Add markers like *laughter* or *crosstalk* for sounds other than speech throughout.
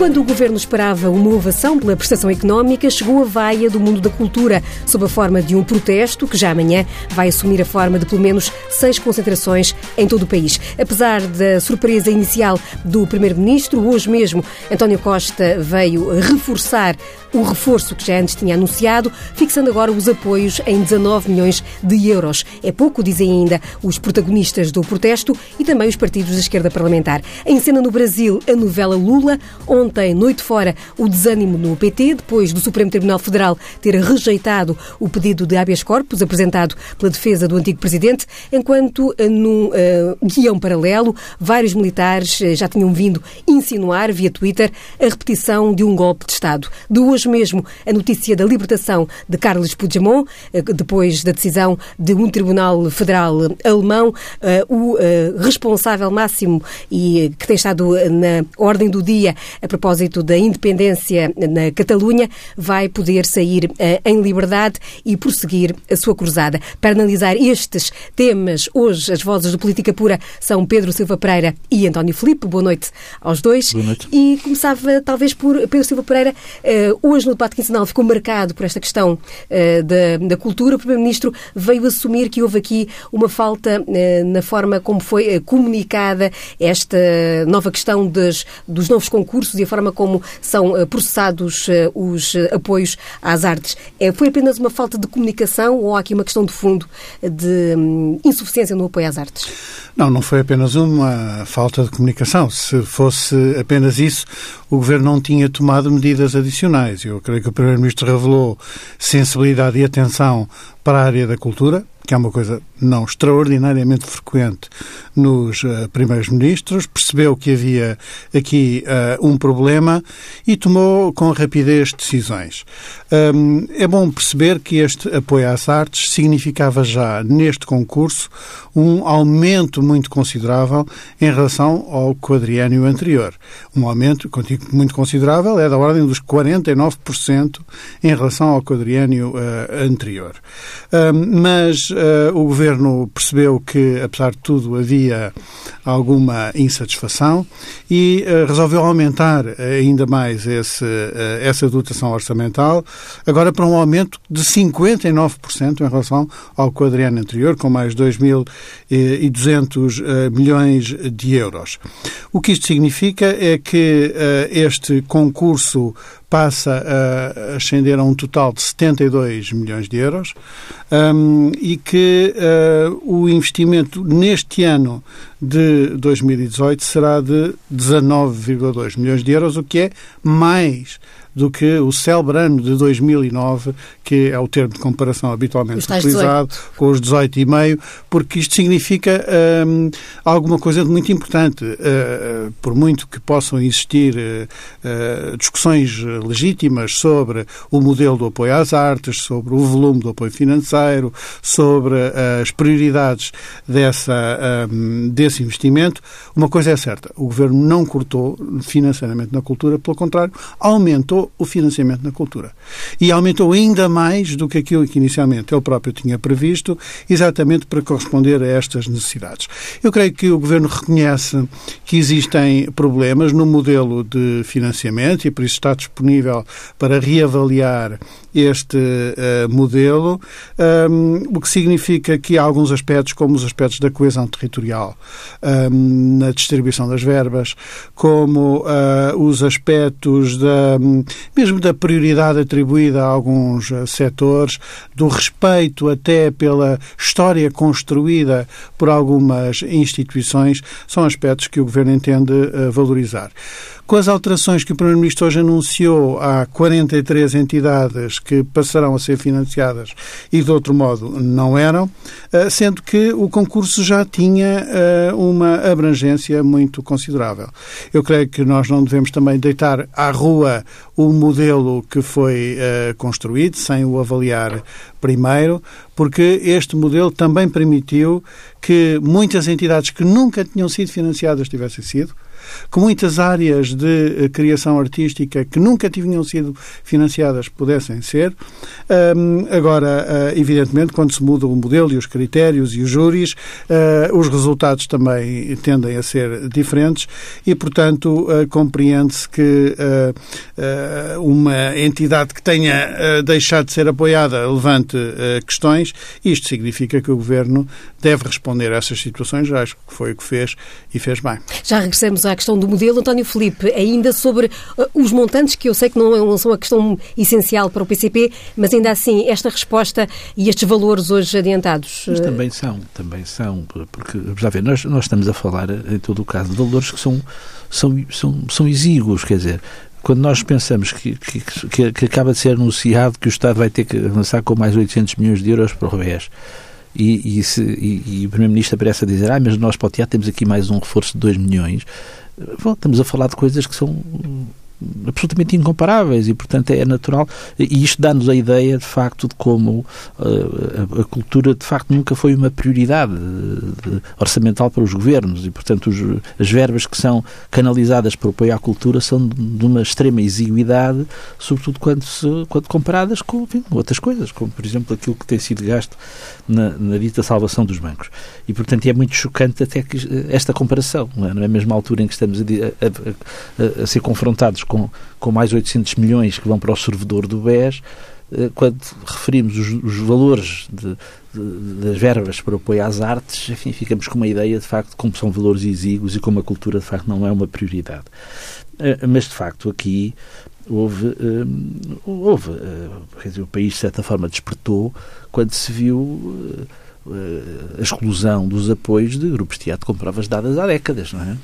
Enquanto o governo esperava uma ovação pela prestação económica, chegou a vaia do mundo da cultura, sob a forma de um protesto que já amanhã vai assumir a forma de pelo menos seis concentrações em todo o país. Apesar da surpresa inicial do primeiro-ministro, hoje mesmo António Costa veio reforçar o reforço que já antes tinha anunciado, fixando agora os apoios em 19 milhões de euros. É pouco, dizem ainda os protagonistas do protesto e também os partidos da esquerda parlamentar. Em cena no Brasil, a novela Lula. Ontem, noite fora, o desânimo no PT, depois do Supremo Tribunal Federal ter rejeitado o pedido de habeas corpus apresentado pela defesa do antigo presidente, enquanto eh, num uh, guião paralelo, vários militares uh, já tinham vindo insinuar via Twitter a repetição de um golpe de Estado. Duas hoje mesmo a notícia da libertação de Carlos Puigdemont, eh, depois da decisão de um tribunal federal alemão, eh, o eh, responsável máximo e que tem estado na ordem do dia a da independência na Catalunha, vai poder sair em liberdade e prosseguir a sua cruzada. Para analisar estes temas, hoje as vozes do Política Pura são Pedro Silva Pereira e António Filipe. Boa noite aos dois. Boa noite. E começava talvez por Pedro Silva Pereira. Hoje, no debate quinzenal, ficou marcado por esta questão uh, da, da, cultura. O Primeiro-Ministro veio assumir que houve aqui uma falta na forma como foi comunicada esta nova questão dos, dos novos concursos e a forma como são processados os apoios às artes. foi apenas uma falta de comunicação ou há aqui uma questão de fundo de um, insuficiência no apoio às artes? Não, não foi apenas uma falta de comunicação. Se fosse apenas isso, o Governo não tinha tomado medidas adicionais. Eu creio que o Primeiro-Ministro revelou sensibilidade e atenção para a área da cultura, que é uma coisa não extraordinariamente frequente nos uh, primeiros ministros, percebeu que havia aqui uh, um problema e tomou com rapidez decisões. Um, é bom perceber que este apoio às artes significava já neste concurso um aumento muito considerável em relação ao quadriênio anterior. Um aumento muito considerável é da ordem dos 49% em relação ao quadriênio uh, anterior. Um, mas o governo governo percebeu que, apesar de tudo, havia alguma insatisfação e uh, resolveu aumentar ainda mais esse, uh, essa dotação orçamental, agora para um aumento de 59% em relação ao quadriano anterior, com mais 2.200 uh, eh, milhões de euros. O que isto significa é que este concurso passa a ascender a um total de 72 milhões de euros um, e que uh, o investimento neste ano de 2018 será de 19,2 milhões de euros, o que é mais do que o célebre ano de 2009, que é o termo de comparação habitualmente utilizado, 18. com os 18,5, porque isto significa hum, alguma coisa de muito importante. Uh, por muito que possam existir uh, discussões legítimas sobre o modelo do apoio às artes, sobre o volume do apoio financeiro, sobre as prioridades dessa, um, desse investimento, uma coisa é certa: o governo não cortou financeiramente na cultura, pelo contrário, aumentou aumentou o financiamento na cultura. E aumentou ainda mais do que aquilo que inicialmente ele próprio tinha previsto, exatamente para corresponder a estas necessidades. Eu creio que o Governo reconhece que existem problemas no modelo de financiamento e por isso está disponível para reavaliar este uh, modelo, um, o que significa que há alguns aspectos, como os aspectos da coesão territorial um, na distribuição das verbas, como uh, os aspectos da, mesmo da prioridade atribuída a alguns uh, setores, do respeito até pela história construída por algumas instituições, são aspectos que o Governo entende valorizar. Com as alterações que o Primeiro-Ministro hoje anunciou, há 43 entidades que passarão a ser financiadas e, de outro modo, não eram, eh, sendo que o concurso já tinha eh, uma abrangência muito considerável. Eu creio que nós não devemos também deitar à rua o modelo que foi eh, construído, sem o avaliar primeiro, porque este modelo também permitiu que muitas entidades que nunca tinham sido financiadas tivessem sido, que muitas áreas de criação artística que nunca tinham sido financiadas pudessem ser. Agora, evidentemente, quando se muda o modelo e os critérios e os júris, os resultados também tendem a ser diferentes e, portanto, compreende-se que uma entidade que tenha deixado de ser apoiada levante questões. Isto significa que o Governo deve responder a essas situações. Acho que foi o que fez e fez bem. Já regressamos à questão do modelo. António Felipe, ainda sobre uh, os montantes, que eu sei que não são a questão essencial para o PCP, mas ainda assim, esta resposta e estes valores hoje adiantados. Mas uh, também são, também são, porque, já ver, nós, nós estamos a falar, em todo o caso, de valores que são, são, são, são exíguos, quer dizer, quando nós pensamos que, que, que, acaba de ser anunciado que o Estado vai ter que avançar com mais 800 milhões de euros para o RES, e, e, se, e, e o Primeiro-Ministro aparece a dizer ah, mas nós para o teatro temos aqui mais um reforço de 2 milhões. Bom, estamos a falar de coisas que são absolutamente incomparáveis e, portanto, é natural. E isto dá-nos a ideia, de facto, de como uh, a, cultura, de facto, nunca foi uma prioridade de, orçamental para os governos e, portanto, os, as verbas que são canalizadas para o apoio à cultura são de uma extrema exiguidade, sobretudo quando, se, quando comparadas com enfim, outras coisas, como, por exemplo, aquilo que tem sido gasto na, na dita salvação dos bancos. E, portanto, é muito chocante até que esta comparação, não é? Na mesma altura em que estamos a, a, a ser confrontados com, com mais 800 milhões que vão para o servidor do BES, eh, quando referimos os, os valores de, de, das verbas para apoio às artes, enfim, ficamos com uma ideia de facto de como são valores exíguos e como a cultura de facto não é uma prioridade. Eh, mas de facto aqui houve, eh, houve quer dizer, o país de certa forma despertou quando se viu a exclusão dos apoios de grupos de teatro com provas dadas há décadas, não é?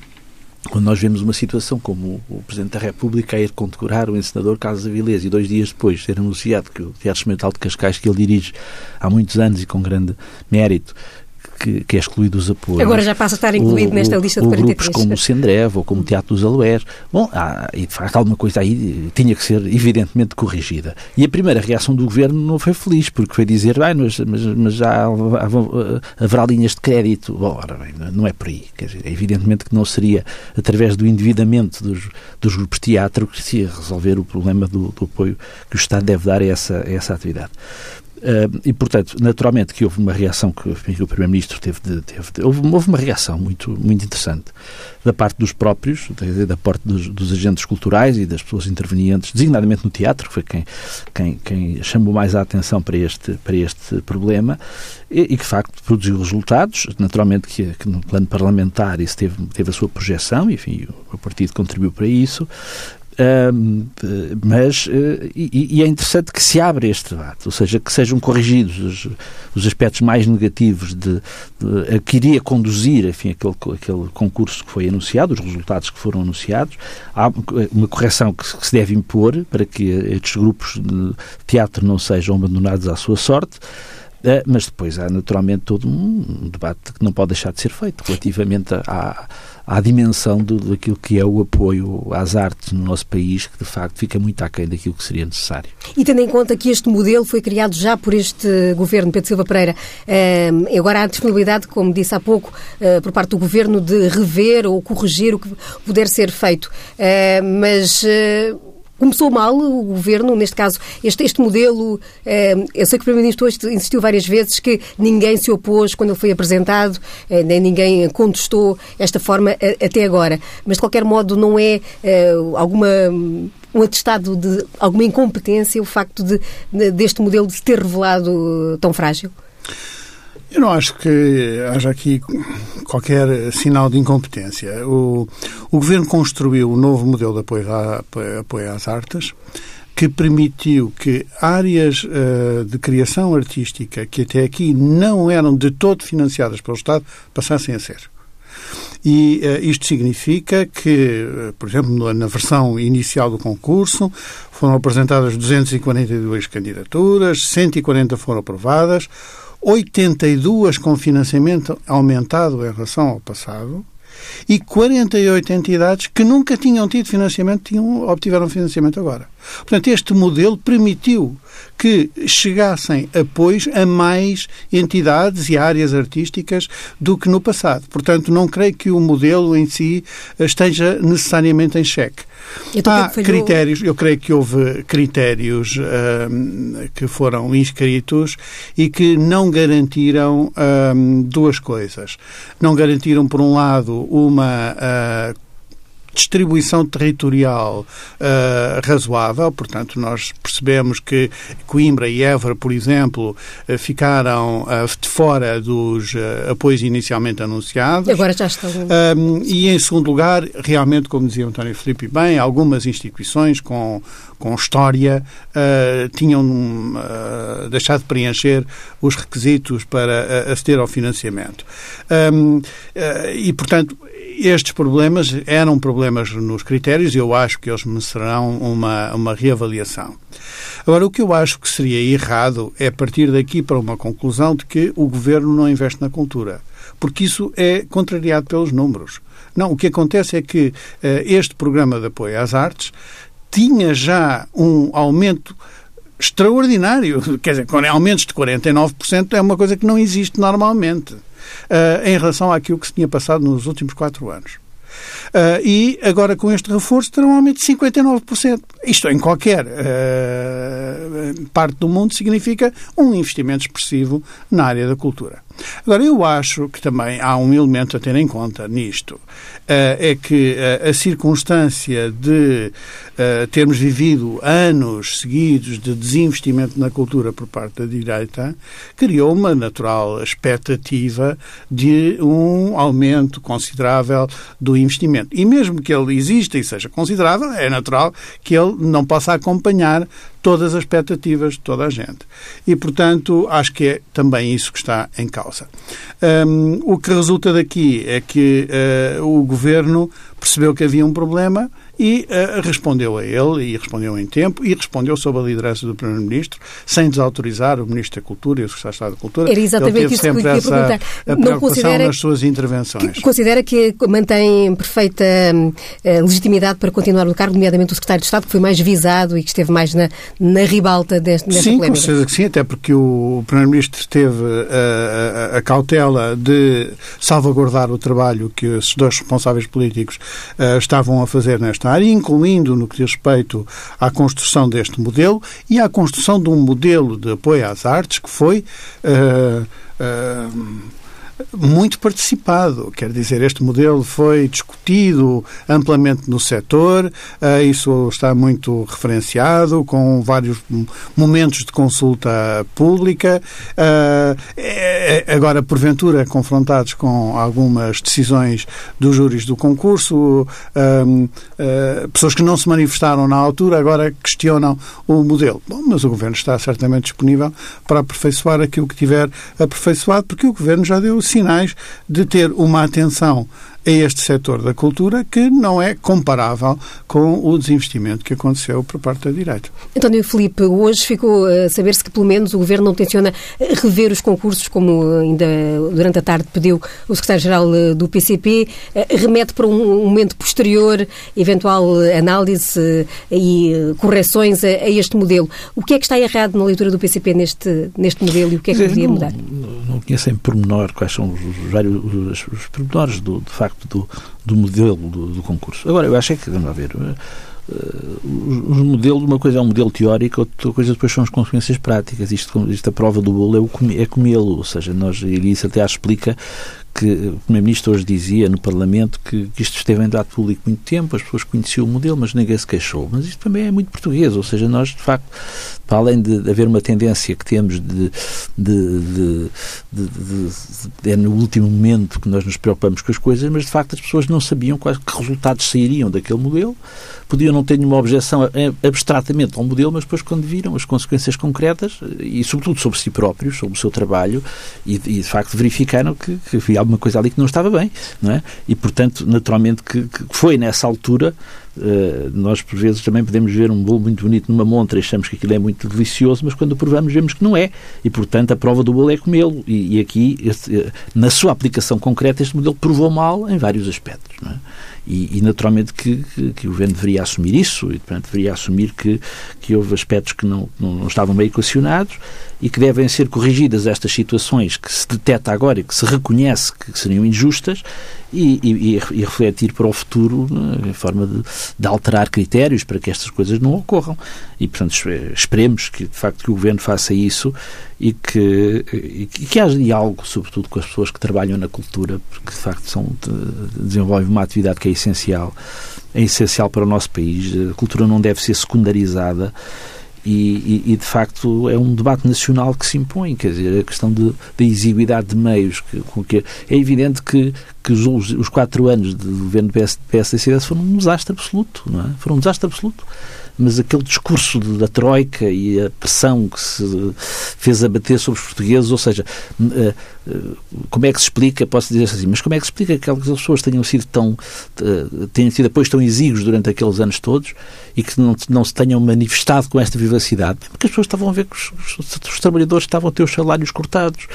Quando nós vemos uma situação como o Presidente da República a ir condecorar o encenador Carlos Avilés e dois dias depois ser anunciado que o Teatro Experimental de Cascais, que ele dirige há muitos anos e com grande mérito, que, que, é excluído dos apoios. Agora já passa a estar incluído o, nesta lista de 43. grupos como o Sendrev ou como o Teatro dos Aloés. Bom, há, e de facto alguma coisa aí tinha que ser evidentemente corrigida. E a primeira reação do Governo não foi feliz, porque foi dizer, ah, mas, mas, mas já haverá linhas de crédito. Bom, ora bem, não é por aí. Quer dizer, evidentemente que não seria através do endividamento dos, dos grupos de teatro que se ia resolver o problema do, do apoio que o Estado deve dar a essa, a essa atividade. Uh, e, portanto, naturalmente que houve uma reação que, o Primeiro-Ministro teve, de, teve de, houve, houve, uma reação muito, muito interessante da parte dos próprios, da parte dos, dos, agentes culturais e das pessoas intervenientes, designadamente no teatro, que foi quem, quem, quem chamou mais a atenção para este, para este problema e, e que, de facto, produziu resultados. Naturalmente que, que, no plano parlamentar isso teve, teve a sua projeção, enfim, o, o partido contribuiu para isso, mas, uh, e, e, é interessante que se abra este debate, ou seja, que sejam corrigidos os, os aspectos mais negativos de, de, que iria conduzir enfim, aquele, aquele concurso que foi anunciado, os resultados que foram anunciados. Há uma correção que, se deve impor para que estes grupos de teatro não sejam abandonados à sua sorte. Uh, mas depois há naturalmente todo um debate que não pode deixar de ser feito relativamente a, à dimensão do, daquilo que é o apoio às artes no nosso país, que de facto fica muito aquém daquilo que seria necessário. E tendo em conta que este modelo foi criado já por este governo, Pedro Silva Pereira, eh, agora há disponibilidade, como disse há pouco, eh, por parte do governo de rever ou corrigir o que puder ser feito. Eh, mas Começou mal o governo, neste caso, este, este modelo. Eh, eu sei que o Primeiro-Ministro hoje insistiu várias vezes que ninguém se opôs quando ele foi apresentado, eh, nem ninguém contestou esta forma eh, até agora. Mas, de qualquer modo, não é eh, alguma um atestado de alguma incompetência o facto de, de, deste modelo de se ter revelado tão frágil? Eu não acho que haja aqui qualquer sinal de incompetência. O, o Governo construiu um novo modelo de apoio, a, apoio às artes que permitiu que áreas uh, de criação artística que até aqui não eram de todo financiadas pelo Estado passassem a ser. E uh, isto significa que, uh, por exemplo, na versão inicial do concurso, foram apresentadas 242 candidaturas, 140 foram aprovadas, 82 com financiamento aumentado em relação ao passado e 48 entidades que nunca tinham tido financiamento tinham, obtiveram financiamento agora. Portanto, este modelo permitiu que chegassem apoios a mais entidades e áreas artísticas do que no passado. Portanto, não creio que o modelo em si esteja necessariamente em xeque. Há critérios, eu creio que houve critérios um, que foram inscritos e que não garantiram um, duas coisas. Não garantiram, por um lado, uma uh, distribuição territorial uh, razoável, portanto, nós percebemos que Coimbra e Évora, por exemplo, uh, ficaram uh, de fora dos apoios inicialmente anunciados. Agora já estão. e, em segundo lugar, realmente, como dizia António Filipe bem, algumas instituições com, com história tinham deixado de preencher os requisitos para aceder ao financiamento. Um, e, portanto, estes problemas eram problemas nos critérios e eu acho que eles merecerão uma, uma reavaliação. Agora, o que eu acho que seria errado é partir daqui para uma conclusão de que o governo não investe na cultura, porque isso é contrariado pelos números. Não, o que acontece é que uh, este programa de apoio às artes tinha já um aumento extraordinário. *laughs* Quer dizer, aumentos de 49% é uma coisa que não existe normalmente uh, em relação àquilo que se tinha passado nos últimos quatro anos. Uh, e agora com este reforço terá um aumento de 59%. Isto em qualquer uh, parte do mundo significa um investimento expressivo na área da cultura. Agora, eu acho que também há um elemento a ter em conta nisto. Uh, é que a circunstância de termos vivido anos seguidos de desinvestimento na cultura por parte da direita criou uma natural expectativa de um aumento considerável do investimento. E mesmo que ele exista e seja considerável, é natural que ele não possa acompanhar todas as expectativas de toda a gente. E, portanto, acho que é também isso que está em causa. Um, o que resulta daqui é que uh, o governo percebeu que havia um problema e uh, respondeu a ele, e respondeu em tempo, e respondeu sob a liderança do Primeiro-Ministro, sem desautorizar o Ministro da Cultura e o Secretário de Estado da Cultura. Era exatamente ele teve isso sempre que eu essa perguntar. A não considera, nas suas intervenções. considera que mantém perfeita uh, legitimidade para continuar no cargo, nomeadamente o Secretário de Estado, que foi mais visado e que esteve mais na, na ribalta deste, desta sim, polémica? Sim, com certeza que sim, até porque o Primeiro-Ministro teve a, a, a, cautela de salvaguardar o trabalho que esses dois responsáveis políticos uh, estavam a fazer nesta incluindo no que diz respeito à construção deste modelo e à construção de um modelo de apoio às artes que foi uh, uh, muito participado. Quer dizer, este modelo foi discutido amplamente no setor, uh, isso está muito referenciado, com vários momentos de consulta pública. Uh, é, agora, porventura, confrontados com algumas decisões dos júris do concurso, uh, pessoas que não se manifestaram na altura agora questionam o modelo. Bom, mas o Governo está certamente disponível para aperfeiçoar aquilo que tiver aperfeiçoado, porque o Governo já deu sinais de ter uma atenção a este setor da cultura que não é comparável com o desinvestimento que aconteceu por parte da direita. António Filipe, hoje ficou a saber-se que pelo menos o Governo não tenciona rever os concursos, como ainda durante a tarde pediu o Secretário-Geral eh, do PCP, eh, remete para um momento posterior, eventual análise eh, e correções a, este modelo. O que é que está errado na leitura do PCP neste, neste modelo e o que é que deveria mudar? Não, não conheço em pormenor quais são os, vários, os, os pormenores do, de facto do, do modelo do, do, concurso. Agora, eu acho é que, vamos ver, uh, os modelos, uma coisa é um modelo teórico, outra coisa depois são as consequências práticas. Isto, isto a prova do bolo é, é comê-lo, ou seja, nós, e isso até explica que o Primeiro-Ministro hoje dizia no Parlamento que, que, isto esteve em debate público muito tempo, as pessoas conheciam o modelo, mas ninguém se queixou. Mas isto também é muito português, ou seja, nós, de facto, para além de, haver uma tendência que temos de, de, de, é no último momento que nós nos preocupamos com as coisas, mas de facto as pessoas não sabiam quais que resultados sairiam daquele modelo, podiam não ter nenhuma objeção abstratamente ao modelo, mas depois quando viram as consequências concretas e sobretudo sobre si próprios, sobre o seu trabalho e, de facto verificaram que, que havia alguma coisa ali que não estava bem, não é? E portanto, naturalmente que, que foi nessa altura Uh, nós, por vezes, também podemos ver um bolo muito bonito numa montra e achamos que aquilo é muito delicioso, mas quando o provamos vemos que não é. E, portanto, a prova do bolo é comê-lo. E, e, aqui, este, uh, na sua aplicação concreta, este modelo provou mal em vários aspectos. É? E, e naturalmente que, que, que, o governo deveria assumir isso e, portanto, deveria assumir que, que houve aspectos que não, não, não estavam bem equacionados e que devem ser corrigidas estas situações que se detecta agora e que se reconhece que seriam injustas e, e, e refletir para o futuro né, em forma de, de, alterar critérios para que estas coisas não ocorram. E, portanto, esperemos que, de facto, que o Governo faça isso e que, e que haja diálogo, sobretudo com as pessoas que trabalham na cultura, porque, de facto, são, desenvolvem uma atividade que é essencial, é essencial para o nosso país. A cultura não deve ser secundarizada e, e, e, de facto é um debate nacional que se impõe, quer dizer, a questão da exiguidade de meios, que, com que é evidente que, que os, os quatro anos de governo PS, PSD foram um desastre absoluto, não é? Foram um desastre absoluto mas aquele discurso da Troika e a pressão que se fez abater sobre os portugueses, ou seja, eh, como é que se explica, posso dizer assim, mas como é que se explica que aquelas pessoas tenham sido tão, eh, tenham sido apoios tão exíguos durante aqueles anos todos e que não, não se tenham manifestado com esta vivacidade? Porque as pessoas estavam a ver que os, os, os trabalhadores estavam a ter os salários cortados,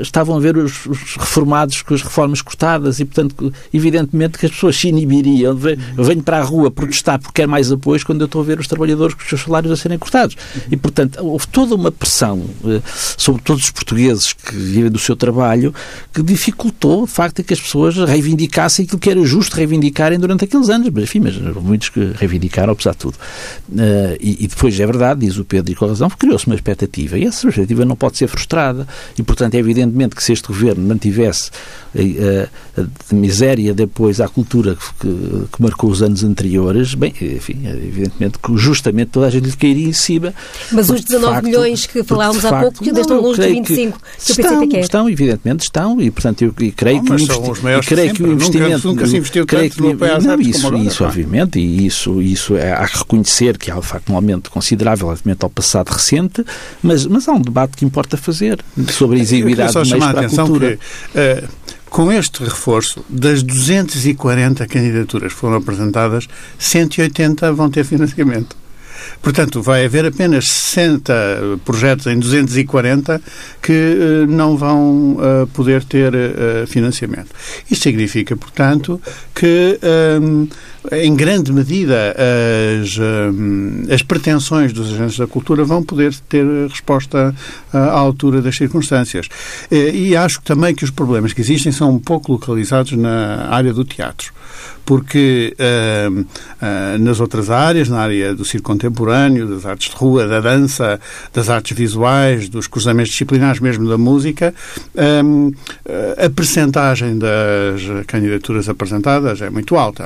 estavam a ver os, os, reformados com as reformas cortadas e, portanto, evidentemente que as pessoas se inibiriam. Eu venho para a rua protestar porque quer mais apoios quando eu estou a ver os trabalhadores com os seus salários a serem cortados. E, portanto, houve toda uma pressão eh, sobre todos os portugueses que vivem do seu trabalho que dificultou, de facto, que as pessoas reivindicassem aquilo que era justo reivindicarem durante aqueles anos. Mas, enfim, mas muitos que reivindicaram, apesar de tudo. Uh, e, e, depois, é verdade, diz o Pedro e com razão, criou-se uma expectativa. E essa expectativa não pode ser frustrada. E, portanto, é evidentemente que se este governo mantivesse a, a, a miséria depois à cultura que, que, marcou os anos anteriores, bem, enfim, evidentemente que justamente toda a gente lhe cairia em cima. Mas os 19 facto, milhões que falávamos há pouco, que estão longe de 25, que, que que é. Estão, evidentemente estão, e portanto eu e creio, que, o creio que o investimento... Nunca, nunca se investiu creio tanto que, no não, isso, agora, isso obviamente, e isso, isso é, há que reconhecer que há de facto um aumento considerável relativamente ao passado recente, mas, mas há um debate que importa fazer sobre a exiguidade de meios para a cultura. Que, uh, com este reforço, das 240 candidaturas que foram apresentadas, 180 vão ter financiamento. Portanto, vai haver apenas 60 projetos em 240 que uh, não vão uh, poder ter financiamento. Isto significa, portanto, que em grande medida as, as pretensões dos agentes da cultura vão poder ter resposta à altura das circunstâncias. E acho também que os problemas que existem são um pouco localizados na área do teatro porque uh, uh, nas outras áreas, na área do circo contemporâneo, das artes de rua, da dança, das artes visuais, dos cruzamentos disciplinares, mesmo da música, um, a percentagem das candidaturas apresentadas é muito alta.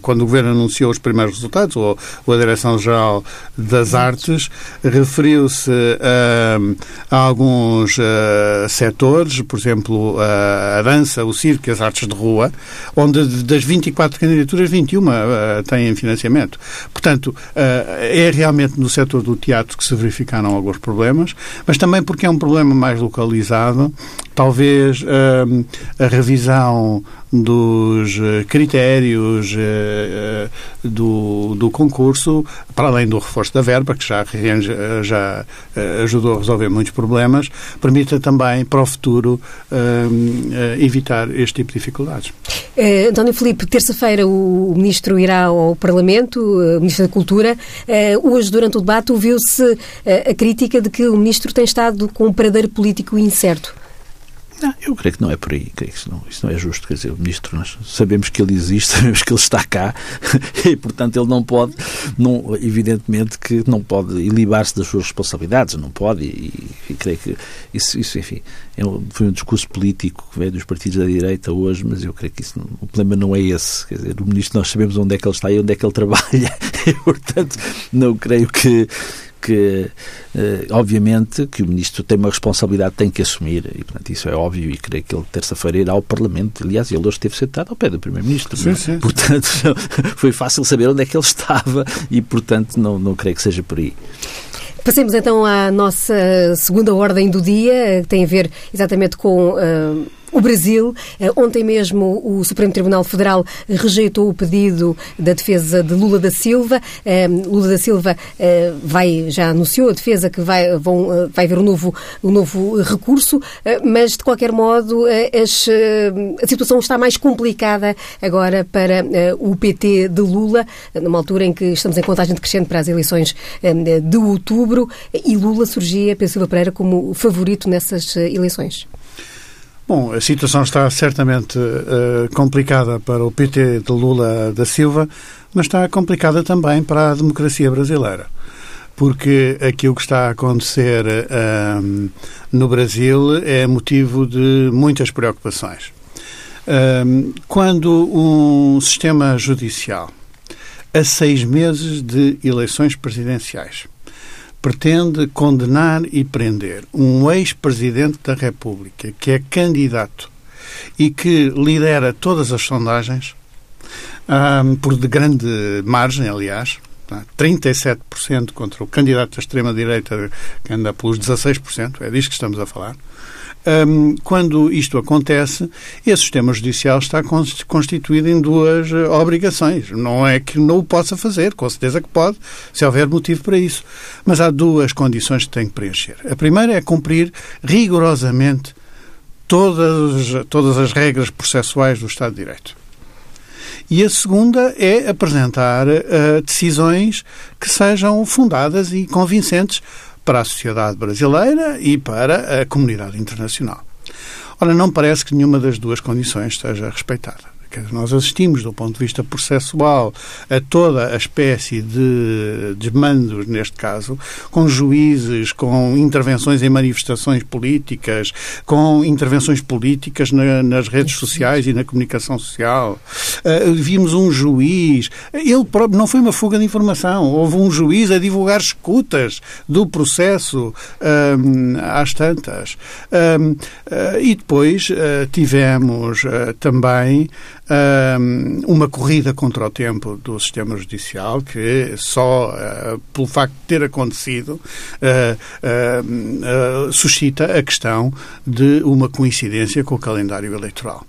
Quando o Governo anunciou os primeiros resultados, ou, ou a Direção-Geral das Artes, referiu-se a, a, alguns setores, por exemplo, a, dança, o circo e as artes de rua, onde das 24 quatro candidaturas, 21 uh, têm financiamento. Portanto, uh, é realmente no setor do teatro que se verificaram alguns problemas, mas também porque é um problema mais localizado. Talvez uh, a revisão dos eh, critérios eh, do, do concurso, para além do reforço da verba, que já, já eh, ajudou a resolver muitos problemas, permita também, para o futuro, evitar este tipo de dificuldades. António Filipe, terça-feira o, Ministro irá ao Parlamento, o Ministro da Cultura. Hoje, durante o debate, ouviu-se a crítica de que o Ministro tem estado com um paradeiro político incerto. Não, eu creio que não é por aí. Creio que isso não, isso não é justo. Quer dizer, o ministro, nós sabemos que ele existe, *laughs* sabemos que ele está cá *laughs* e, portanto, ele não pode, não, evidentemente, que não pode ilibar-se das suas responsabilidades, não pode. E, e creio que isso, isso enfim, é um, foi um discurso político que veio dos partidos da direita hoje, mas eu creio que isso o problema não é esse. Quer dizer, o ministro, nós sabemos onde é que ele está e onde é que ele *laughs* trabalha. E, portanto, não creio que que, eh, obviamente, que o Ministro tem uma responsabilidade, tem que assumir, e, portanto, isso é óbvio, e creio que ele, terça-feira, irá ao Parlamento. Aliás, ele hoje esteve sentado ao pé do Primeiro-Ministro. Sim, sim. Portanto, *laughs* foi fácil saber onde é que ele estava, e, portanto, não, não creio que seja por aí. Passemos então à nossa segunda ordem do dia, que tem a ver exatamente com uh, o Brasil. Ontem mesmo o Supremo Tribunal Federal rejeitou o pedido da defesa de Lula da Silva. Lula da Silva vai, já anunciou a defesa que vai, vão, vai haver um novo, um novo recurso, mas de qualquer modo as, a situação está mais complicada agora para o PT de Lula, numa altura em que estamos em contagem decrescente para as eleições de outubro e Lula surgia, Pedro Silva Pereira, como favorito nessas eleições. Bom, a situação está certamente uh, complicada para o PT de Lula da Silva, mas está complicada também para a democracia brasileira. Porque aquilo que está a acontecer uh, no Brasil é motivo de muitas preocupações. Uh, quando um sistema judicial, a seis meses de eleições presidenciais, pretende condenar e prender um ex-presidente da República que é candidato e que lidera todas as sondagens, um, por de grande margem, aliás, 37% tá? contra o candidato da extrema-direita que anda pelos 16%, é disso que estamos a falar. Um, quando isto acontece, esse sistema judicial está constituído em duas uh, obrigações. Não é que não o possa fazer, com certeza que pode, se houver motivo para isso. Mas há duas condições que tem que preencher. A primeira é cumprir rigorosamente todas, todas as regras processuais do Estado de Direito. E a segunda é apresentar uh, decisões que sejam fundadas e convincentes para a sociedade brasileira e para a comunidade internacional. Ora, não parece que nenhuma das duas condições esteja respeitada nós assistimos, do ponto de vista processual, a toda a espécie de desmandos, neste caso, com juízes, com intervenções em manifestações políticas, com intervenções políticas na, nas redes sociais e na comunicação social. Uh, vimos um juiz, ele próprio, não foi uma fuga de informação, houve um juiz a divulgar escutas do processo um, às tantas. Um, uh, e depois uh, tivemos também uma corrida contra o tempo do sistema judicial que só uh, pelo facto de ter acontecido uh, uh, suscita a questão de uma coincidência com o calendário eleitoral.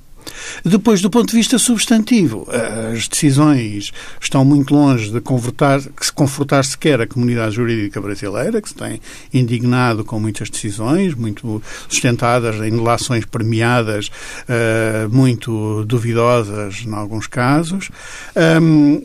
Depois, do ponto de vista substantivo, as decisões estão muito longe de confortar, se confortar sequer a comunidade jurídica brasileira, que se tem indignado com muitas decisões, muito sustentadas em relações premiadas, uh, muito duvidosas em alguns casos.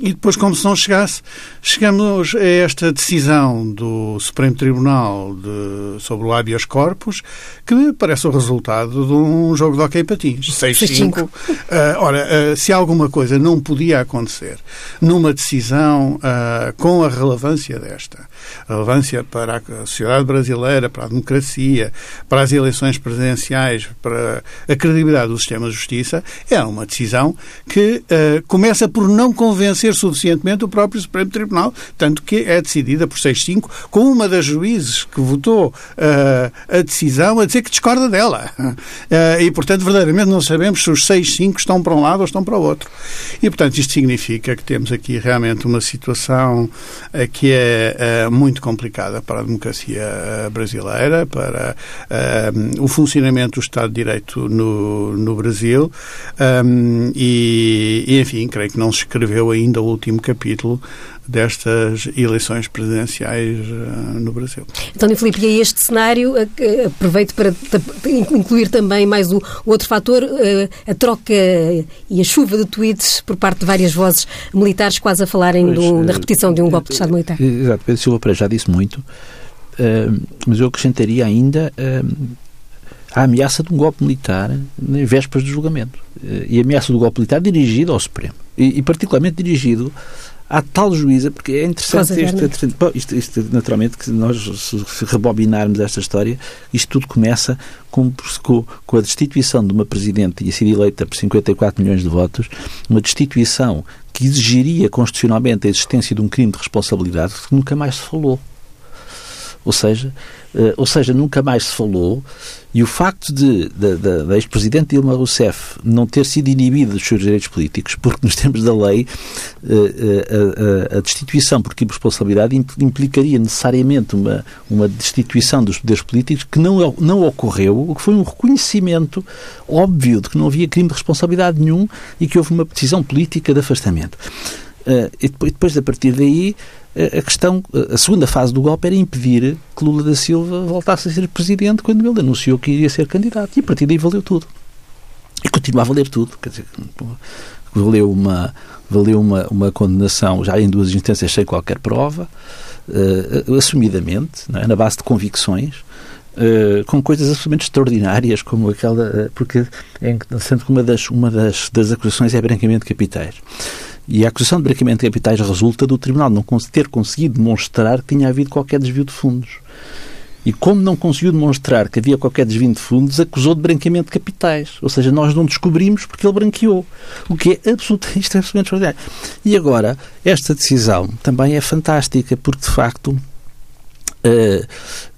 E depois, como se não chegasse, chegamos a esta decisão do Supremo Tribunal de, sobre o habeas corpus, que parece o resultado de um jogo de hockey patins. 6-5 Uh, ora, uh, se alguma coisa não podia acontecer numa decisão uh, com a relevância desta, relevância para a sociedade brasileira, para a democracia, para as eleições presidenciais, para a credibilidade do sistema de justiça, é uma decisão que começa por não convencer suficientemente o próprio Supremo Tribunal, tanto que é decidida por 6-5, com uma das juízes que votou a decisão a dizer que discorda dela. *laughs* e, portanto, verdadeiramente não sabemos se os seis, cinco estão para um lado ou estão para o outro. E, portanto, isto significa que temos aqui realmente uma situação uh, que é uh, muito complicada para a democracia eh, brasileira, para o funcionamento do Estado de Direito no, no Brasil um, e, e, enfim, creio que não se escreveu ainda o último capítulo destas eleições presidenciais uh, no Brasil. António Filipe, e a este cenário, uh, aproveito para incluir também mais o, outro fator, a troca e a chuva de tweets por parte de várias vozes militares quase a falarem pois, do, da repetição de um golpe de Estado militar. Exato, Pedro Silva Pereira já disse muito, mas eu acrescentaria ainda a ameaça de um golpe militar nas vésperas do julgamento. E a ameaça do golpe militar dirigido ao Supremo. E, e particularmente dirigido à tal juíza, porque é interessante este, bom, isto, isto, naturalmente, que nós, se rebobinarmos esta história, isto tudo começa com, com, a destituição de uma presidente tinha sido eleita por 54 milhões de votos, uma destituição que exigiria constitucionalmente a existência de um crime de responsabilidade que nunca mais se falou. Ou seja, uh, ou seja, nunca mais se falou e o facto de, de, de, da ex-presidente Dilma Rousseff não ter sido inibida dos seus direitos políticos, porque nos termos da lei uh, a, a, a, destituição por responsabilidade implicaria necessariamente uma, uma destituição dos poderes políticos que não, não ocorreu, o que foi um reconhecimento óbvio de que não havia crime de responsabilidade nenhum e que houve uma decisão política de afastamento. Uh, e depois, a partir daí, a questão, a segunda fase do golpe era impedir que Lula da Silva voltasse a ser presidente quando ele anunciou que iria ser candidato. E a partir daí valeu tudo. E continua a valer tudo. Quer dizer, valeu uma, valeu uma, uma condenação já em duas instâncias sem qualquer prova, uh, assumidamente, é? na base de convicções. Uh, com coisas absolutamente extraordinárias, como aquela. Uh, porque, é, sendo que uma das, uma das, das acusações é branqueamento de capitais. E a acusação de branqueamento de capitais resulta do Tribunal não ter conseguido demonstrar que tinha havido qualquer desvio de fundos. E como não conseguiu demonstrar que havia qualquer desvio de fundos, acusou de branqueamento de capitais. Ou seja, nós não descobrimos porque ele branqueou. O que é absolutamente, *laughs* isto é absolutamente extraordinário. E agora, esta decisão também é fantástica, porque de facto Uh,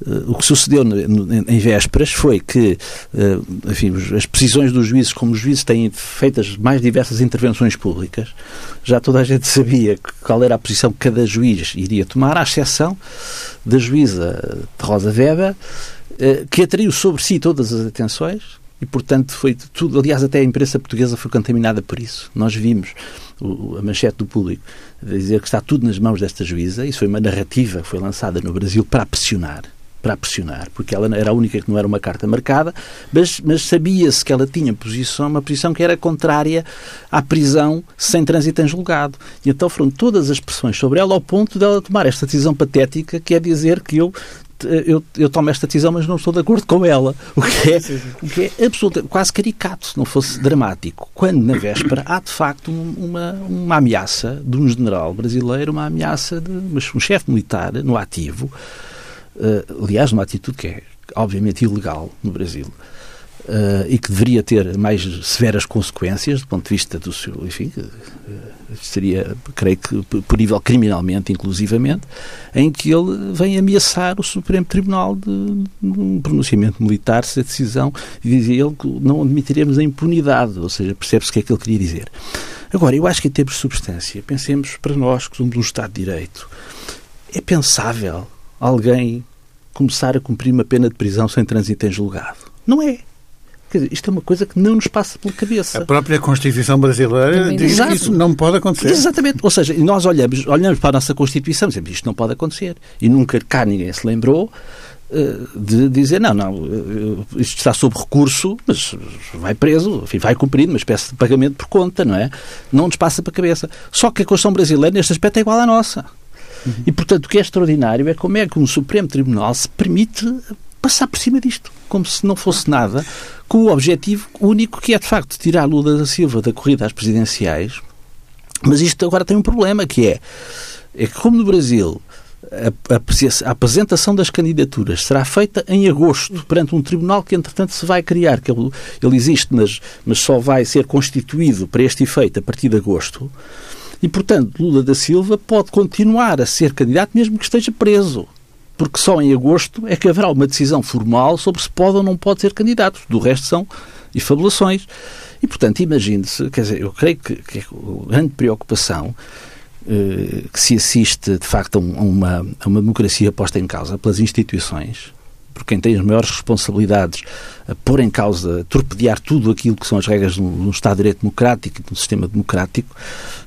uh, o que sucedeu em vésperas foi que uh, enfim, as precisões dos juízes, como os juízes têm feito as mais diversas intervenções públicas, já toda a gente *laughs* sabia qual era a posição que cada juiz iria tomar, à exceção da juíza Rosa Weber, que atraiu sobre si todas as atenções e, portanto, foi tudo. Aliás, até a imprensa portuguesa foi contaminada por isso. Nós vimos o, a manchete do público dizer que está tudo nas mãos desta juíza. Isso foi uma narrativa que foi lançada no Brasil para pressionar para pressionar, porque ela era a única que não era uma carta marcada, mas, mas sabia-se que ela tinha posição, uma posição que era contrária à prisão sem trânsito em julgado. E então foram todas as pressões sobre ela ao ponto dela tomar esta decisão patética, que é dizer que eu eu, eu tomo esta decisão, mas não estou de acordo com ela. O que é, O que é absolutamente, quase caricato, se não fosse dramático. Quando, na véspera, há de facto uma, uma ameaça de um general brasileiro, uma ameaça de um chefe militar no ativo, uh, aliás, uma atitude que é obviamente ilegal no Brasil, uh, e que deveria ter mais severas consequências do ponto de vista do seu, enfim, uh, seria, creio que, punível criminalmente, inclusivamente, em que ele vem ameaçar o Supremo Tribunal de, de um pronunciamento militar, se a decisão, e dizia ele que não admitiremos a impunidade, ou seja, percebe-se o que é que ele queria dizer. Agora, eu acho que em termos de substância, pensemos para nós que somos um Estado de Direito, é pensável alguém começar a cumprir uma pena de prisão sem trânsito em julgado? Não é. Quer dizer, isto é uma coisa que não nos passa pela cabeça. A própria Constituição brasileira diz Exato. que isso não pode acontecer. Exatamente. Ou seja, nós olhamos, olhamos para a nossa Constituição e dizemos isto não pode acontecer. E nunca cá ninguém se lembrou eh, de dizer não, não, eh, isto está sob recurso, mas vai preso, enfim, vai cumprido, uma espécie de pagamento por conta, não é? Não nos passa para a cabeça. Só que a Constituição brasileira, neste aspecto, é igual à nossa. Uhum. E, portanto, o que é extraordinário é como é que um Supremo Tribunal se permite passar por cima disto, como se não fosse nada, com o objetivo único que é, de facto, tirar Lula da Silva da corrida às presidenciais. Mas isto agora tem um problema, que é, é que como no Brasil a, apresentação das candidaturas será feita em agosto, perante um tribunal que, entretanto, se vai criar, que ele, ele existe, mas, mas só vai ser constituído para este efeito a partir de agosto. E, portanto, Lula da Silva pode continuar a ser candidato mesmo que esteja preso porque só em agosto é que haverá uma decisão formal sobre se pode ou não pode ser candidato. Do resto são efabulações. E, portanto, imagine-se, quer dizer, eu creio que, que a grande preocupação eh, que se assiste, de facto, a uma, a uma democracia posta em causa pelas instituições, por quem tem as maiores responsabilidades a pôr em causa, a torpedear tudo aquilo que são as regras de um Estado de Direito democrático e de um sistema democrático,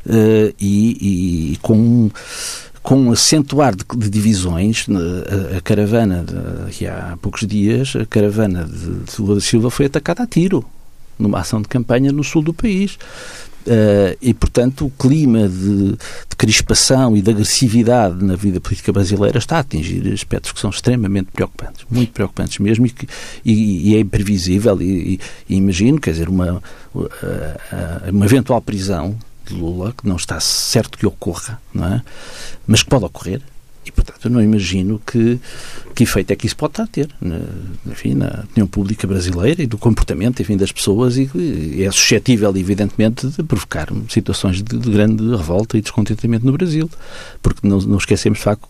eh, e, e com um com acentuar de, de divisões, a, a caravana, de, que há poucos dias, a caravana de, de Lula da Silva foi atacada a tiro, numa ação de campanha no sul do país. Uh, e, portanto, o clima de, de, crispação e de agressividade na vida política brasileira está a atingir aspectos que são extremamente preocupantes, muito preocupantes mesmo, e, que, e, e é imprevisível. E, e, imagino, quer dizer, uma, uma eventual prisão de Lula, que não está certo que ocorra, não é? mas que pode ocorrer, E, portanto, eu não imagino que, que efeito é que isso pode estar a ter na, enfim, na opinião pública brasileira e do comportamento enfim, das pessoas e, e é suscetível, evidentemente, de provocar situações de, de, grande revolta e descontentamento no Brasil. Porque não, não esquecemos, de facto,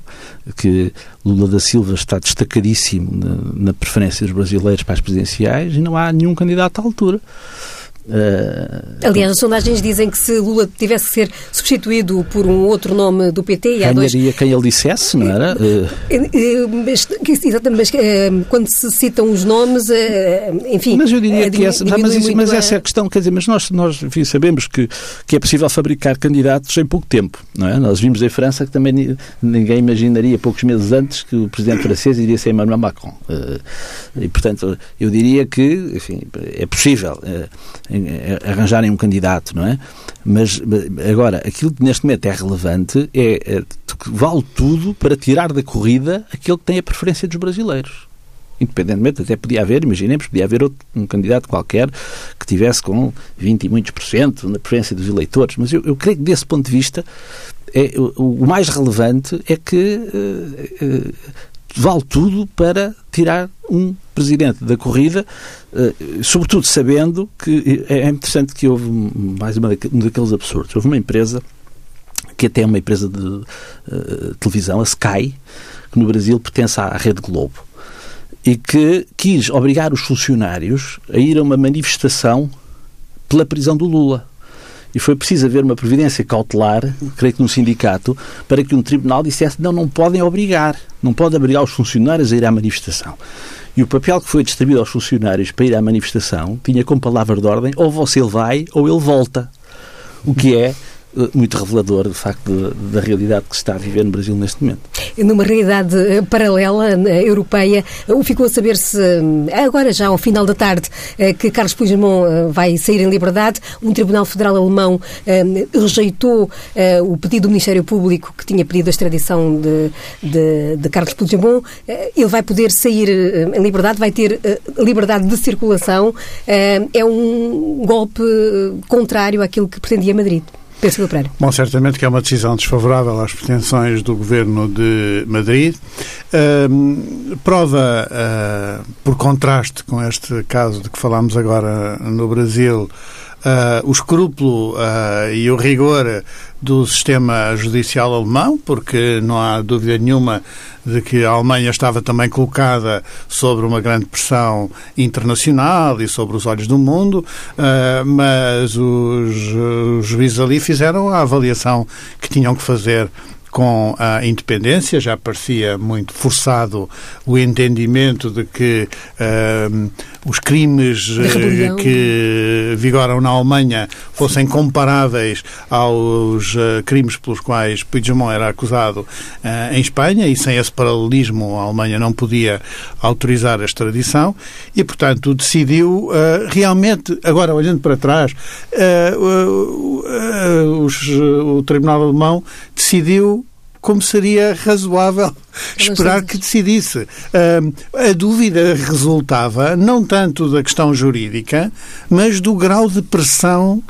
que Lula da Silva está destacadíssimo na, na preferência dos brasileiros para as presidenciais e não há nenhum candidato à altura. Uh, Aliás, as sondagens dizem que se Lula tivesse que ser substituído por um outro nome do PT... Ganharia dois... quem ele dissesse, não era? Uh... Mas, mas quando se citam os nomes, enfim... Mas eu diria que essa, mas, isso, mas essa é a questão, quer dizer, mas nós, nós enfim, sabemos que, que é possível fabricar candidatos em pouco tempo, não é? Nós vimos em França que também ninguém imaginaria, poucos meses antes, que o presidente francês iria ser Emmanuel Macron. Uh, e, portanto, eu diria que, enfim, é possível arranjarem um candidato, não é? Mas agora, aquilo que neste momento é relevante é, é vale tudo para tirar da corrida aquele que tem a preferência dos brasileiros independentemente, até podia haver, imaginemos, podia haver outro, um candidato qualquer que tivesse com 20 e muitos por cento na preferência dos eleitores, mas eu, eu creio que desse ponto de vista é, o, o mais relevante é que uh, uh, vale tudo para tirar um presidente da corrida, eh, sobretudo sabendo que é interessante que houve mais uma, um daqueles absurdos. Houve uma empresa que até é uma empresa de uh, televisão, a Sky, que no Brasil pertence à Rede Globo, e que quis obrigar os funcionários a ir a uma manifestação pela prisão do Lula. E foi preciso haver uma providência cautelar, creio que num sindicato, para que um tribunal dissesse não, não podem obrigar, não podem obrigar os funcionários a ir à manifestação. E o papel que foi distribuído aos funcionários para ir à manifestação tinha como palavra de ordem ou você vai ou ele volta. O que é muito revelador, de facto, da realidade que se está a viver no Brasil neste momento. Numa realidade eh, paralela, eh, europeia, ficou a saber se, agora já ao final da tarde, que Carlos Puigdemont vai sair em liberdade. Um Tribunal Federal Alemão rejeitou o pedido do Ministério Público que tinha pedido a extradição de, de, de Carlos Puigdemont. Ele vai poder sair em liberdade, vai ter liberdade de circulação. É um golpe contrário àquilo que pretendia Madrid. Bom, certamente que é uma decisão desfavorável às pretensões do governo de Madrid. Uh, prova, uh, por contraste com este caso de que falámos agora no Brasil, uh, o escrúpulo uh, e o rigor do sistema judicial alemão, porque não há dúvida nenhuma de que a Alemanha estava também colocada sobre uma grande pressão internacional e sobre os olhos do mundo, uh, mas os, os juízes ali fizeram a avaliação que tinham que fazer com a independência, já parecia muito forçado o entendimento de que uh, os crimes uh, que vigoram na Alemanha fossem comparáveis aos uh, crimes pelos quais Puigdemont era acusado em Espanha e sem esse paralelismo a Alemanha não podia autorizar a extradição e, portanto, decidiu realmente, agora olhando para trás, os, o Tribunal Alemão decidiu como seria razoável esperar que decidisse. a dúvida resultava não tanto da questão jurídica, mas do grau de pressão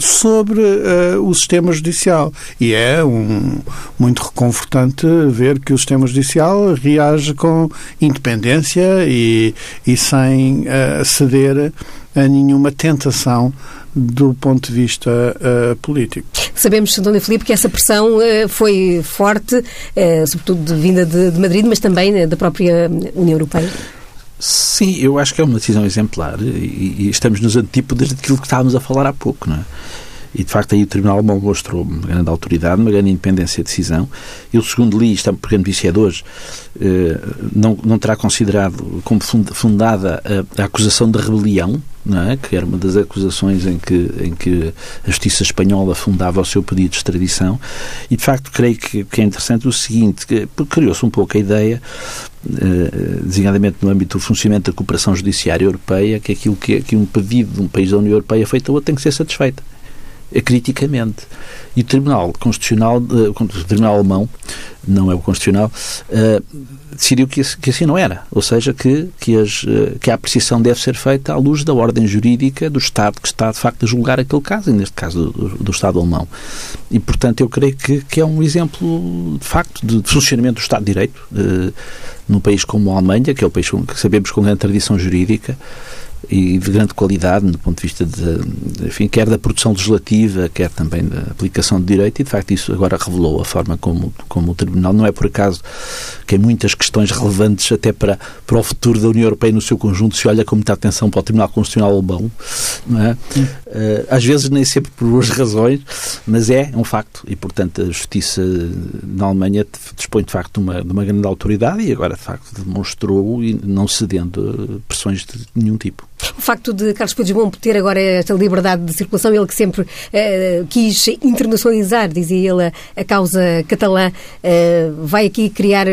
sobre uh, o sistema judicial. E é um, muito reconfortante ver que o sistema judicial reage com independência e, e sem uh, ceder a nenhuma tentação do ponto de vista uh, político. Sabemos, Dona Filipe, que essa pressão uh, foi forte, uh, sobretudo de vinda de, de, Madrid, mas também da própria União Europeia. Sim, eu acho que é uma decisão exemplar e, e estamos nos antípodas daquilo que estávamos a falar há pouco, não é? E, de facto, aí o Tribunal mostrou uma grande autoridade, uma grande independência de decisão. Eu, segundo li, porque a notícia é de hoje, eh, não, não terá considerado como fundada a, a acusação de rebelião, é? que era uma das acusações em que, em que a justiça espanhola fundava o seu pedido de extradição. E, de facto, creio que, que é interessante o seguinte, criou-se um pouco a ideia Uh, designadamente no âmbito do funcionamento da cooperação judiciária europeia, que aquilo que, que um pedido de um país da União Europeia feito a outro tem que ser satisfeito. Criticamente. E o Tribunal Constitucional, uh, o Tribunal Alemão, não é o Constitucional, uh, decidiu que, assim não era. Ou seja, que, que, as, uh, que a apreciação deve ser feita à luz da ordem jurídica do Estado que está, de facto, a julgar aquele caso, e neste caso do, do Estado alemão. E, portanto, eu creio que, que é um exemplo, de facto, de, funcionamento do Estado de Direito num país como a Alemanha, que é o país que sabemos com grande tradição jurídica, e de grande qualidade do ponto de vista de, enfim, quer da produção legislativa, quer também da aplicação de direito, e de facto isso agora revelou a forma como, como o Tribunal, não é por acaso que em muitas questões relevantes até para, para o futuro da União Europeia no seu conjunto se olha com muita atenção para o Tribunal Constitucional alemão, não é? Uh, às vezes nem sempre por boas razões, mas é, um facto, e portanto a justiça na Alemanha dispõe de facto de uma, de uma grande autoridade e agora de facto demonstrou não cedendo pressões de nenhum tipo. O facto de Carlos Puigdemont ter agora esta liberdade de circulação, ele que sempre uh, quis internacionalizar, dizia ele, a, causa catalã, uh, vai aqui criar,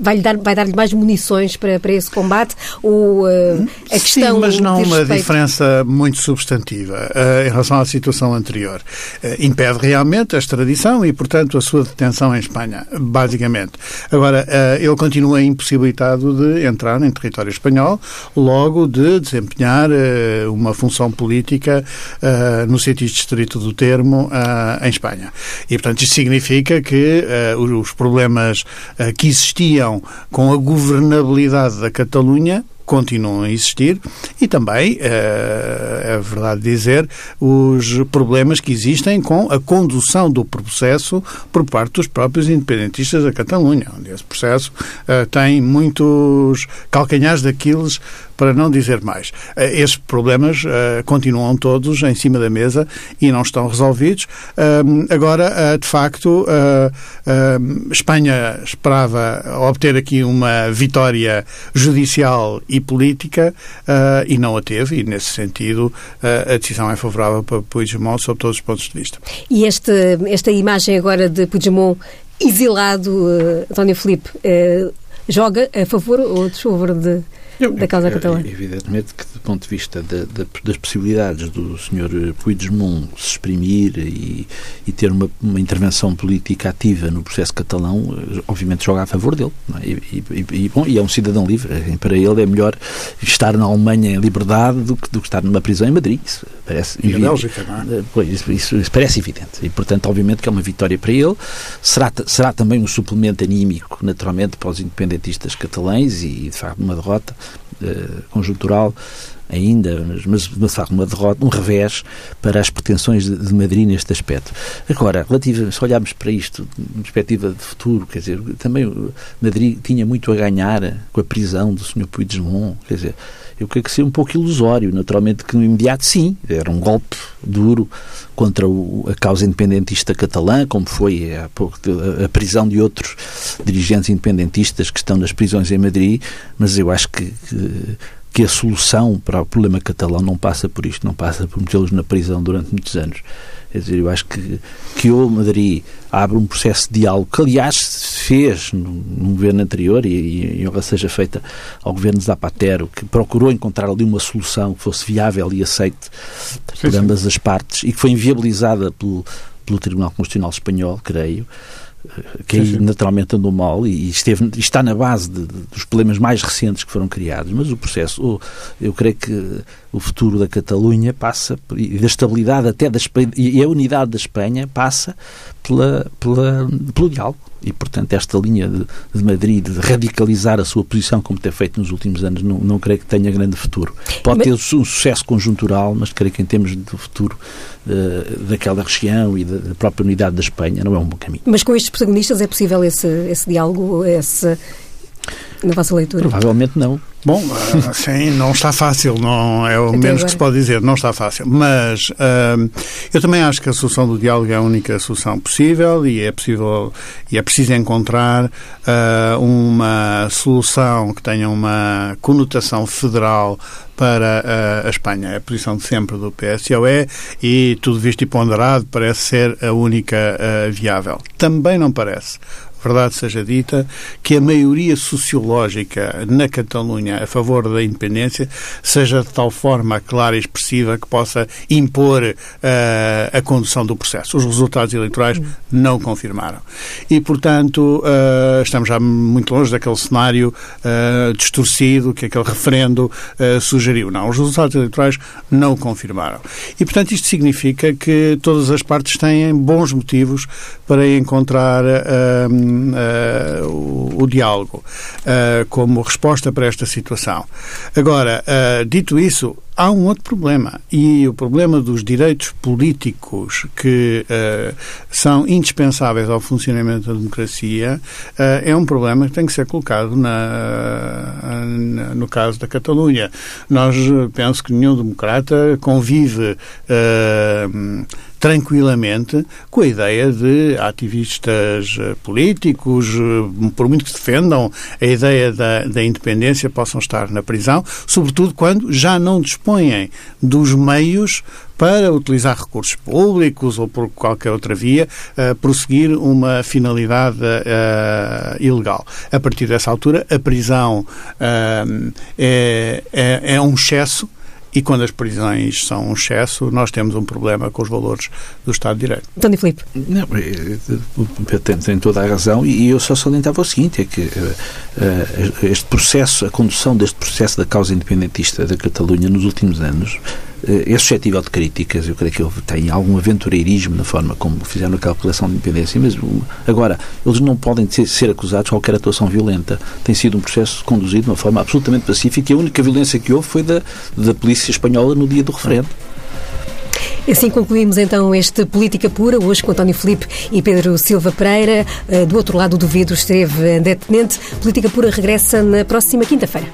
vai-lhe dar, vai dar-lhe mais munições para, para esse combate? Ou uh, a questão. Sim, mas não uma respeito... diferença muito substantiva em relação à situação anterior. impede realmente a extradição e, portanto, a sua detenção em Espanha, basicamente. Agora, ele continua impossibilitado de entrar em território espanhol, logo de desempenhar desempenhar uh, uma função política uh, no sentido estrito do termo uh, em Espanha. E, portanto, isto significa que os problemas que existiam com a governabilidade da Catalunha continuam a existir e também, é verdade dizer, os problemas que existem com a condução do processo por parte dos próprios independentistas da Catalunha, onde esse processo eh, tem muitos calcanhares daqueles para não dizer mais. Eh, esses problemas uh, continuam todos em cima da mesa e não estão resolvidos. Uh, agora, de facto, Espanha esperava obter aqui uma vitória judicial e política e não a teve, e nesse sentido a decisão é favorável para Puigdemont sob todos os pontos de vista. E este, esta imagem agora de Puigdemont exilado, António Filipe, joga a favor ou a desfavor de *laughs* da causa catalã. Evidentemente que, do ponto de vista de, de, das possibilidades do Sr. Puigdemont se exprimir e, e ter uma, uma, intervenção política ativa no processo catalão, eh, obviamente joga a favor dele. É? E, e, e, bom, e é um cidadão livre. Para ele é melhor estar na Alemanha em liberdade do que, do que estar numa prisão em Madrid. Isso parece e evidente. Bélgica, não é? Eh, pois, isso, isso, isso, parece evidente. E, portanto, obviamente que é uma vitória para ele. Será, será também um suplemento anímico, naturalmente, para os independentistas catalães e, de facto, uma derrota conjuntural ainda, mas, mas de facto uma derrota, um revés para as pretensões de, de Madrid neste aspecto. Agora, relativa, se olharmos para isto, de perspectiva de futuro, quer dizer, também Madrid tinha muito a ganhar com a prisão do Sr. Puigdemont, quer dizer, eu creio que seria um pouco ilusório, naturalmente que no imediato sim, era um golpe duro contra o, a causa independentista catalã, como foi há pouco a, a, prisão de outros dirigentes independentistas que estão nas prisões em Madrid, mas eu acho que, que que a solução para o problema catalão não passa por isto, não passa por metê-los na prisão durante muitos anos. Quer dizer, eu acho que, que o Madrid abre um processo de diálogo que, aliás, se fez no, no governo anterior e, e honra seja feita ao governo Zapatero, que procurou encontrar ali uma solução que fosse viável e aceite por ambas as partes e que foi inviabilizada pelo, pelo Tribunal Constitucional Espanhol, creio que aí naturalmente andou mal e esteve, está na base de, de, dos problemas mais recentes que foram criados, mas o processo, eu creio que o futuro da Catalunha passa, e da estabilidade até da Espanha, e a unidade da Espanha passa pela, pela, pelo diálogo. E, portanto, esta linha de, de, Madrid de radicalizar a sua posição, como tem feito nos últimos anos, não, não creio que tenha grande futuro. Pode mas... ter um sucesso conjuntural, mas creio que em termos de futuro uh, daquela região e da, da, própria unidade da Espanha, não é um bom caminho. Mas com estes protagonistas é possível esse, esse diálogo, esse, na vossa leitura? Provavelmente não. Bom, uh, sim, não está fácil, não é o Até menos agora. que se pode dizer, não está fácil. Mas uh, eu também acho que a solução do diálogo é a única solução possível e é possível e é preciso encontrar uh, uma solução que tenha uma conotação federal para a Espanha. É a posição de sempre do PSOE e tudo visto e ponderado parece ser a única viável. Também não parece verdade seja dita, que a maioria sociológica na Catalunha a favor da independência seja de tal forma clara e expressiva que possa impor uh, a condução do processo. Os resultados eleitorais hum. não confirmaram. E, portanto, uh, estamos já muito longe daquele cenário uh, distorcido que aquele referendo sugeriu. Não, os resultados eleitorais não confirmaram. E, portanto, isto significa que todas as partes têm bons motivos para encontrar uh, o, o, diálogo uh, como resposta para esta situação. Agora, dito isso, há um outro problema e o problema dos direitos políticos que uh, são indispensáveis ao funcionamento da democracia uh, é um problema que tem que ser colocado na, na, no caso da Catalunha. Nós penso que nenhum democrata convive uh, tranquilamente com a ideia de ativistas eh, políticos, eh, por muito que defendam a ideia da, da independência, possam estar na prisão, sobretudo quando já não dispõem dos meios para utilizar recursos públicos ou por qualquer outra via uh, prosseguir uma finalidade uh, ilegal. A partir dessa altura, a prisão uh, é, é, é um excesso e quando as prisões são um excesso, nós temos um problema com os valores do Estado de Direito. António Filipe. Não, tem, tem toda a razão e eu só salientava o seguinte, é que uh, este processo, a condução deste processo da causa independentista da Catalunha nos últimos anos é suscetível de críticas, eu creio que ele tem algum aventureirismo na forma como fizeram a calculação de independência, mas agora, eles não podem ser, ser acusados de qualquer atuação violenta. Tem sido um processo conduzido de uma forma absolutamente pacífica e a única violência que houve foi da, da polícia espanhola no dia do referendo. Assim concluímos então este Política Pura, hoje com António Filipe e Pedro Silva Pereira. Eh, do outro lado do vidro esteve André Tenente. Política Pura regressa na próxima quinta-feira.